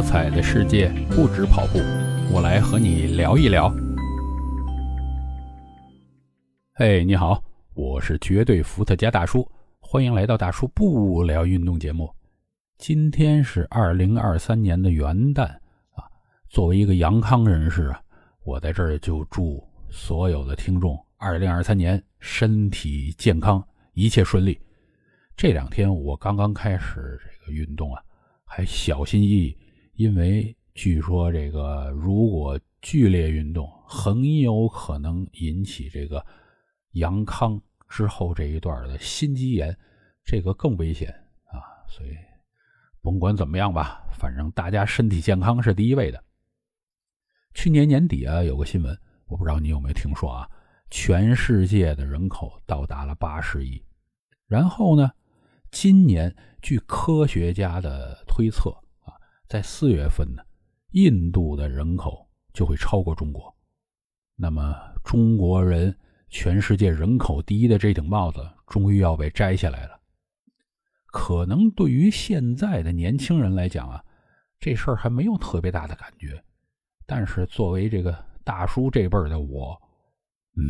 多彩的世界不止跑步，我来和你聊一聊。嘿，你好，我是绝对伏特加大叔，欢迎来到大叔不聊运动节目。今天是二零二三年的元旦啊，作为一个阳康人士啊，我在这儿就祝所有的听众二零二三年身体健康，一切顺利。这两天我刚刚开始这个运动啊。还小心翼翼，因为据说这个如果剧烈运动，很有可能引起这个阳康之后这一段的心肌炎，这个更危险啊！所以甭管怎么样吧，反正大家身体健康是第一位的。去年年底啊，有个新闻，我不知道你有没有听说啊？全世界的人口到达了八十亿，然后呢？今年，据科学家的推测，在四月份呢，印度的人口就会超过中国。那么，中国人全世界人口第一的这顶帽子，终于要被摘下来了。可能对于现在的年轻人来讲啊，这事儿还没有特别大的感觉。但是，作为这个大叔这辈儿的我，嗯，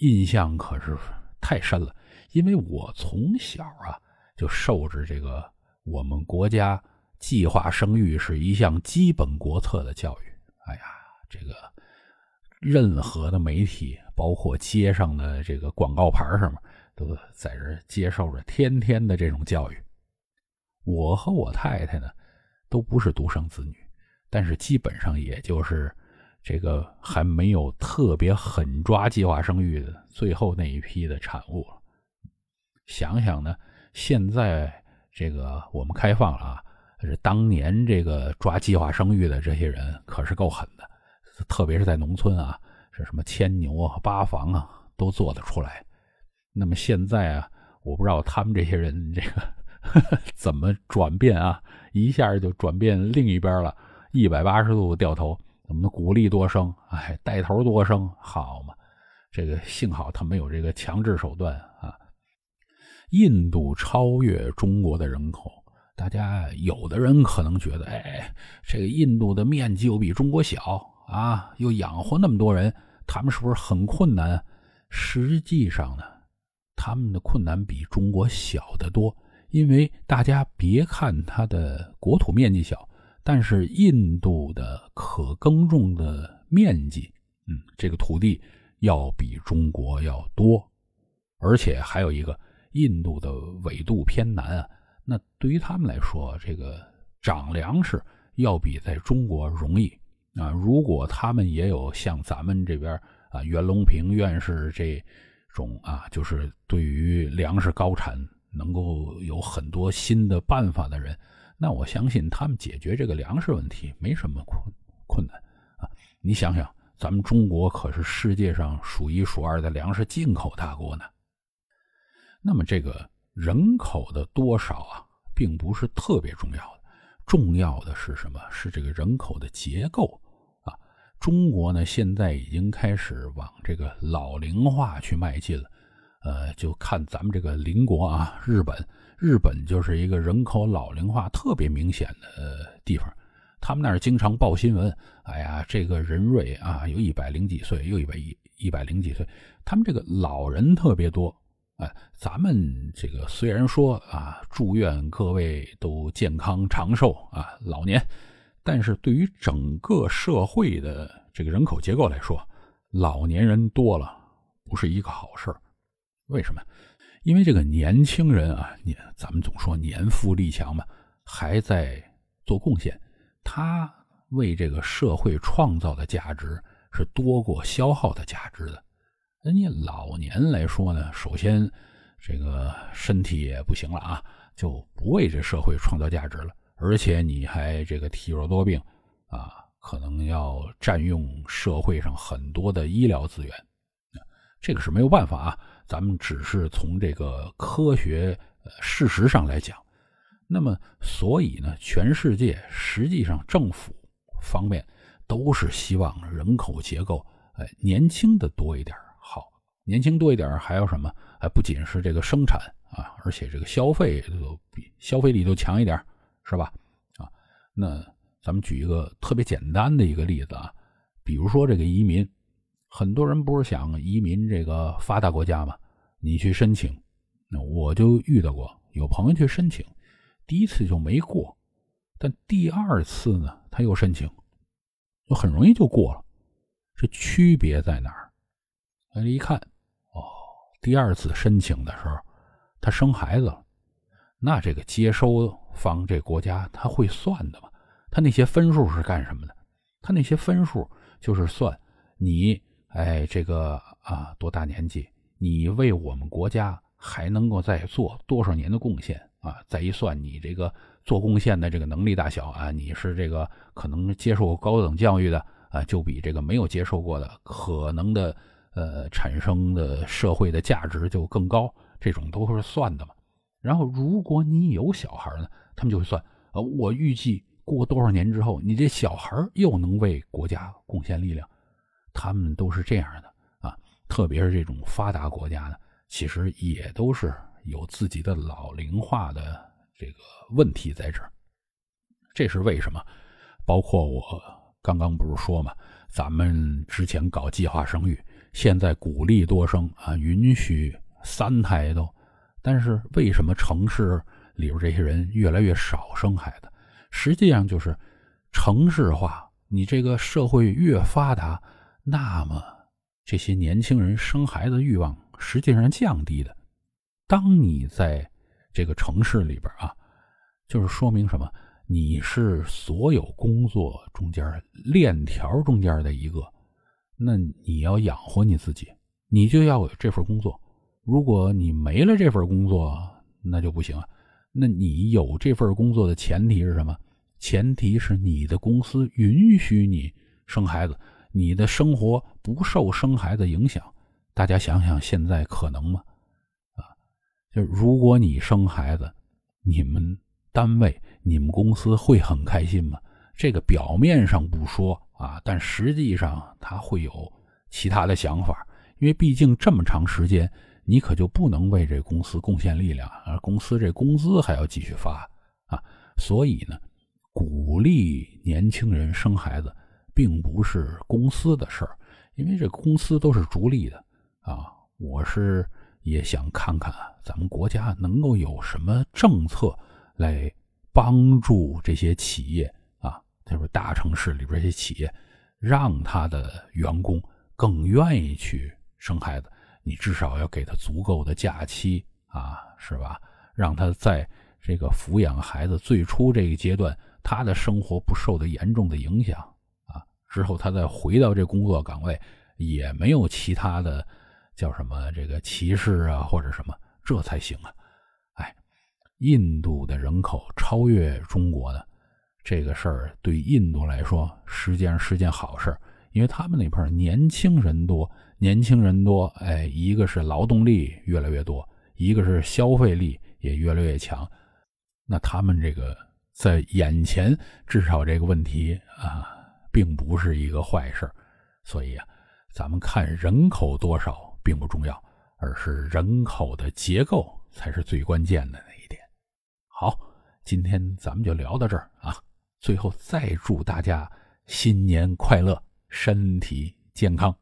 印象可是太深了。因为我从小啊就受着这个我们国家计划生育是一项基本国策的教育。哎呀，这个任何的媒体，包括街上的这个广告牌上面，都在这接受着天天的这种教育。我和我太太呢，都不是独生子女，但是基本上也就是这个还没有特别狠抓计划生育的最后那一批的产物了。想想呢，现在这个我们开放了啊，是当年这个抓计划生育的这些人可是够狠的，特别是在农村啊，是什么牵牛啊、扒房啊都做得出来。那么现在啊，我不知道他们这些人这个 怎么转变啊，一下就转变另一边了，一百八十度掉头，我们的鼓励多生，哎，带头多生，好嘛，这个幸好他没有这个强制手段啊。印度超越中国的人口，大家有的人可能觉得，哎，这个印度的面积又比中国小啊，又养活那么多人，他们是不是很困难？实际上呢，他们的困难比中国小得多。因为大家别看它的国土面积小，但是印度的可耕种的面积，嗯，这个土地要比中国要多，而且还有一个。印度的纬度偏南啊，那对于他们来说，这个长粮食要比在中国容易啊。如果他们也有像咱们这边啊袁隆平院士这种啊，就是对于粮食高产能够有很多新的办法的人，那我相信他们解决这个粮食问题没什么困困难啊。你想想，咱们中国可是世界上数一数二的粮食进口大国呢。那么这个人口的多少啊，并不是特别重要的，重要的是什么？是这个人口的结构啊。中国呢，现在已经开始往这个老龄化去迈进了。呃，就看咱们这个邻国啊，日本，日本就是一个人口老龄化特别明显的地方。他们那儿经常报新闻，哎呀，这个人瑞啊，有一百零几岁，又一百一一百零几岁，他们这个老人特别多。哎，咱们这个虽然说啊，祝愿各位都健康长寿啊，老年，但是对于整个社会的这个人口结构来说，老年人多了不是一个好事。为什么？因为这个年轻人啊，年咱们总说年富力强嘛，还在做贡献，他为这个社会创造的价值是多过消耗的价值的。那你老年来说呢，首先这个身体也不行了啊，就不为这社会创造价值了，而且你还这个体弱多病啊，可能要占用社会上很多的医疗资源，这个是没有办法啊。咱们只是从这个科学事实上来讲，那么所以呢，全世界实际上政府方面都是希望人口结构哎年轻的多一点。年轻多一点还有什么？还不仅是这个生产啊，而且这个消费都比消费力都强一点，是吧？啊，那咱们举一个特别简单的一个例子啊，比如说这个移民，很多人不是想移民这个发达国家吗？你去申请，那我就遇到过有朋友去申请，第一次就没过，但第二次呢，他又申请，就很容易就过了。这区别在哪儿？大家一看，第二次申请的时候，他生孩子了，那这个接收方这国家他会算的嘛？他那些分数是干什么的？他那些分数就是算你，哎，这个啊，多大年纪？你为我们国家还能够再做多少年的贡献啊？再一算，你这个做贡献的这个能力大小啊，你是这个可能接受过高等教育的啊，就比这个没有接受过的可能的呃产生的社会的价值就更高。这种都是算的嘛。然后如果你有小孩呢，他们就会算，呃，我预计过多少年之后，你这小孩又能为国家贡献力量，他们都是这样的啊。特别是这种发达国家呢，其实也都是有自己的老龄化的这个问题在这儿。这是为什么？包括我刚刚不是说嘛，咱们之前搞计划生育，现在鼓励多生啊，允许三胎都，但是为什么城市里边这些人越来越少生孩子？实际上就是城市化，你这个社会越发达，那么。这些年轻人生孩子欲望实际上降低的。当你在这个城市里边啊，就是说明什么？你是所有工作中间链条中间的一个，那你要养活你自己，你就要有这份工作。如果你没了这份工作，那就不行啊。那你有这份工作的前提是什么？前提是你的公司允许你生孩子。你的生活不受生孩子影响，大家想想现在可能吗？啊，就如果你生孩子，你们单位、你们公司会很开心吗？这个表面上不说啊，但实际上他会有其他的想法，因为毕竟这么长时间，你可就不能为这公司贡献力量，而公司这工资还要继续发啊，所以呢，鼓励年轻人生孩子。并不是公司的事儿，因为这公司都是逐利的啊。我是也想看看咱们国家能够有什么政策来帮助这些企业就是大城市里边这些企业，让他的员工更愿意去生孩子。你至少要给他足够的假期啊，是吧？让他在这个抚养孩子最初这个阶段，他的生活不受到严重的影响啊。之后，他再回到这工作岗位，也没有其他的叫什么这个歧视啊，或者什么，这才行啊！哎，印度的人口超越中国的这个事儿，对印度来说实际上是件好事，因为他们那片年轻人多，年轻人多，哎，一个是劳动力越来越多，一个是消费力也越来越强，那他们这个在眼前至少这个问题啊。并不是一个坏事，所以啊，咱们看人口多少并不重要，而是人口的结构才是最关键的那一点。好，今天咱们就聊到这儿啊，最后再祝大家新年快乐，身体健康。